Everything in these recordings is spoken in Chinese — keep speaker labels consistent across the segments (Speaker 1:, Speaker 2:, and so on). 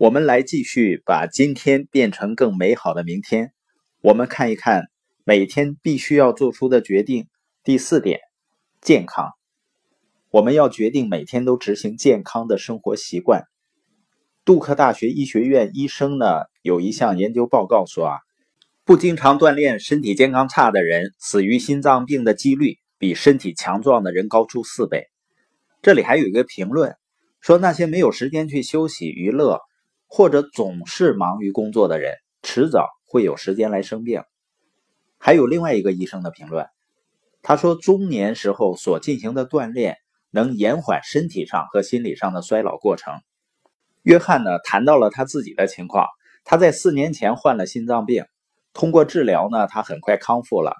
Speaker 1: 我们来继续把今天变成更美好的明天。我们看一看每天必须要做出的决定。第四点，健康。我们要决定每天都执行健康的生活习惯。杜克大学医学院医生呢有一项研究报告说啊，不经常锻炼、身体健康差的人，死于心脏病的几率比身体强壮的人高出四倍。这里还有一个评论说，那些没有时间去休息娱乐。或者总是忙于工作的人，迟早会有时间来生病。还有另外一个医生的评论，他说，中年时候所进行的锻炼能延缓身体上和心理上的衰老过程。约翰呢谈到了他自己的情况，他在四年前患了心脏病，通过治疗呢，他很快康复了。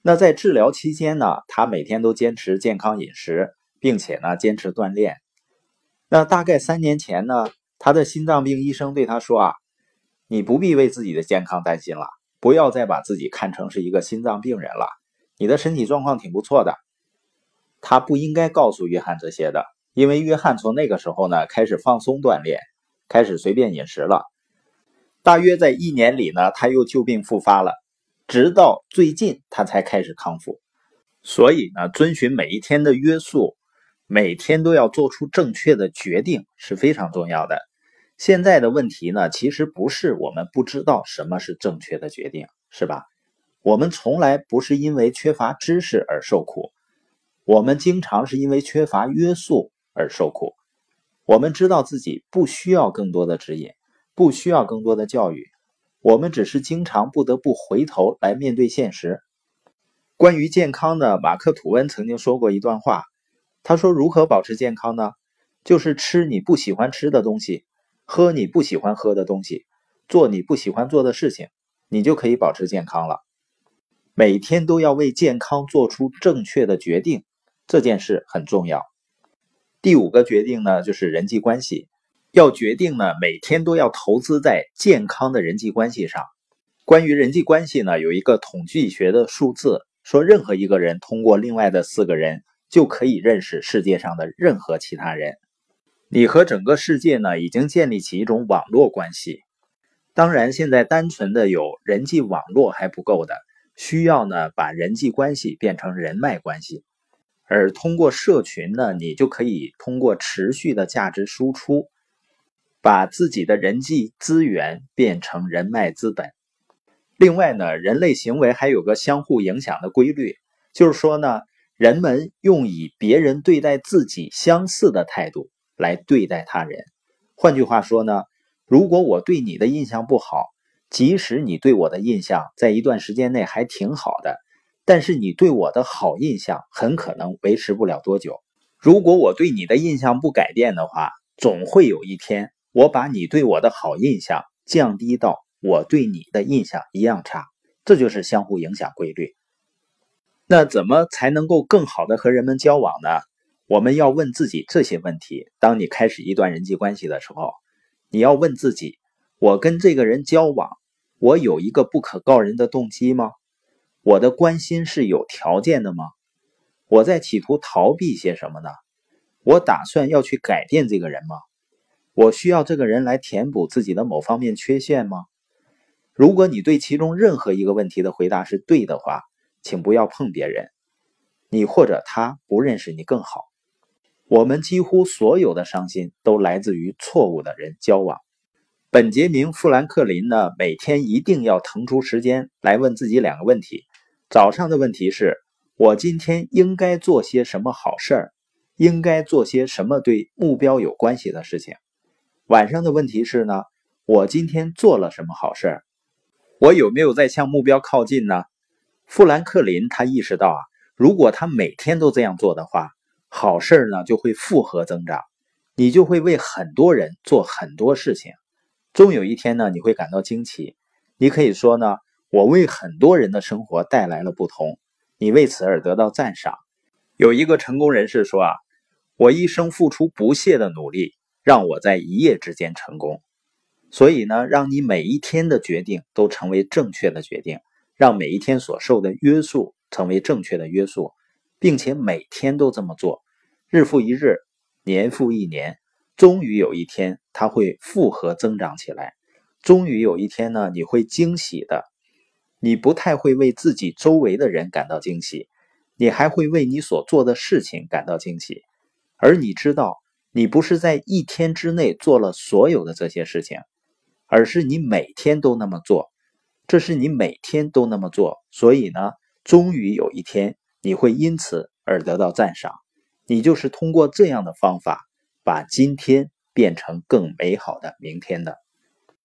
Speaker 1: 那在治疗期间呢，他每天都坚持健康饮食，并且呢坚持锻炼。那大概三年前呢。他的心脏病医生对他说：“啊，你不必为自己的健康担心了，不要再把自己看成是一个心脏病人了。你的身体状况挺不错的。”他不应该告诉约翰这些的，因为约翰从那个时候呢开始放松锻炼，开始随便饮食了。大约在一年里呢，他又旧病复发了，直到最近他才开始康复。所以呢，遵循每一天的约束，每天都要做出正确的决定是非常重要的。现在的问题呢，其实不是我们不知道什么是正确的决定，是吧？我们从来不是因为缺乏知识而受苦，我们经常是因为缺乏约束而受苦。我们知道自己不需要更多的指引，不需要更多的教育，我们只是经常不得不回头来面对现实。关于健康的，马克吐温曾经说过一段话，他说：“如何保持健康呢？就是吃你不喜欢吃的东西。”喝你不喜欢喝的东西，做你不喜欢做的事情，你就可以保持健康了。每天都要为健康做出正确的决定，这件事很重要。第五个决定呢，就是人际关系，要决定呢，每天都要投资在健康的人际关系上。关于人际关系呢，有一个统计学的数字，说任何一个人通过另外的四个人就可以认识世界上的任何其他人。你和整个世界呢，已经建立起一种网络关系。当然，现在单纯的有人际网络还不够的，需要呢把人际关系变成人脉关系。而通过社群呢，你就可以通过持续的价值输出，把自己的人际资源变成人脉资本。另外呢，人类行为还有个相互影响的规律，就是说呢，人们用以别人对待自己相似的态度。来对待他人，换句话说呢，如果我对你的印象不好，即使你对我的印象在一段时间内还挺好的，但是你对我的好印象很可能维持不了多久。如果我对你的印象不改变的话，总会有一天我把你对我的好印象降低到我对你的印象一样差，这就是相互影响规律。那怎么才能够更好的和人们交往呢？我们要问自己这些问题：当你开始一段人际关系的时候，你要问自己：我跟这个人交往，我有一个不可告人的动机吗？我的关心是有条件的吗？我在企图逃避些什么呢？我打算要去改变这个人吗？我需要这个人来填补自己的某方面缺陷吗？如果你对其中任何一个问题的回答是对的话，请不要碰别人，你或者他不认识你更好。我们几乎所有的伤心都来自于错误的人交往。本杰明·富兰克林呢，每天一定要腾出时间来问自己两个问题：早上的问题是我今天应该做些什么好事儿，应该做些什么对目标有关系的事情；晚上的问题是呢，我今天做了什么好事儿，我有没有在向目标靠近呢？富兰克林他意识到啊，如果他每天都这样做的话。好事呢就会复合增长，你就会为很多人做很多事情，终有一天呢你会感到惊奇。你可以说呢，我为很多人的生活带来了不同，你为此而得到赞赏。有一个成功人士说啊，我一生付出不懈的努力，让我在一夜之间成功。所以呢，让你每一天的决定都成为正确的决定，让每一天所受的约束成为正确的约束。并且每天都这么做，日复一日，年复一年，终于有一天，它会复合增长起来。终于有一天呢，你会惊喜的。你不太会为自己周围的人感到惊喜，你还会为你所做的事情感到惊喜。而你知道，你不是在一天之内做了所有的这些事情，而是你每天都那么做。这是你每天都那么做，所以呢，终于有一天你会因此而得到赞赏。你就是通过这样的方法，把今天变成更美好的明天的。